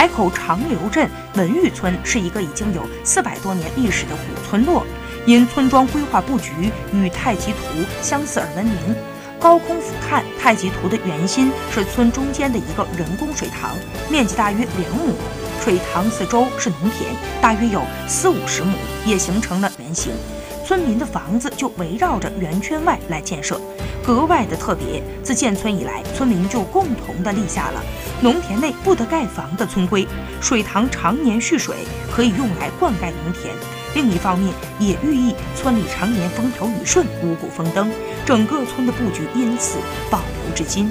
海口长流镇文峪村是一个已经有四百多年历史的古村落，因村庄规划布局与太极图相似而闻名。高空俯瞰太极图的圆心是村中间的一个人工水塘，面积大约两亩。水塘四周是农田，大约有四五十亩，也形成了圆形。村民的房子就围绕着圆圈外来建设，格外的特别。自建村以来，村民就共同的立下了农田内不得盖房的村规。水塘常年蓄水，可以用来灌溉农田。另一方面，也寓意村里常年风调雨顺、五谷丰登。整个村的布局因此保留至今。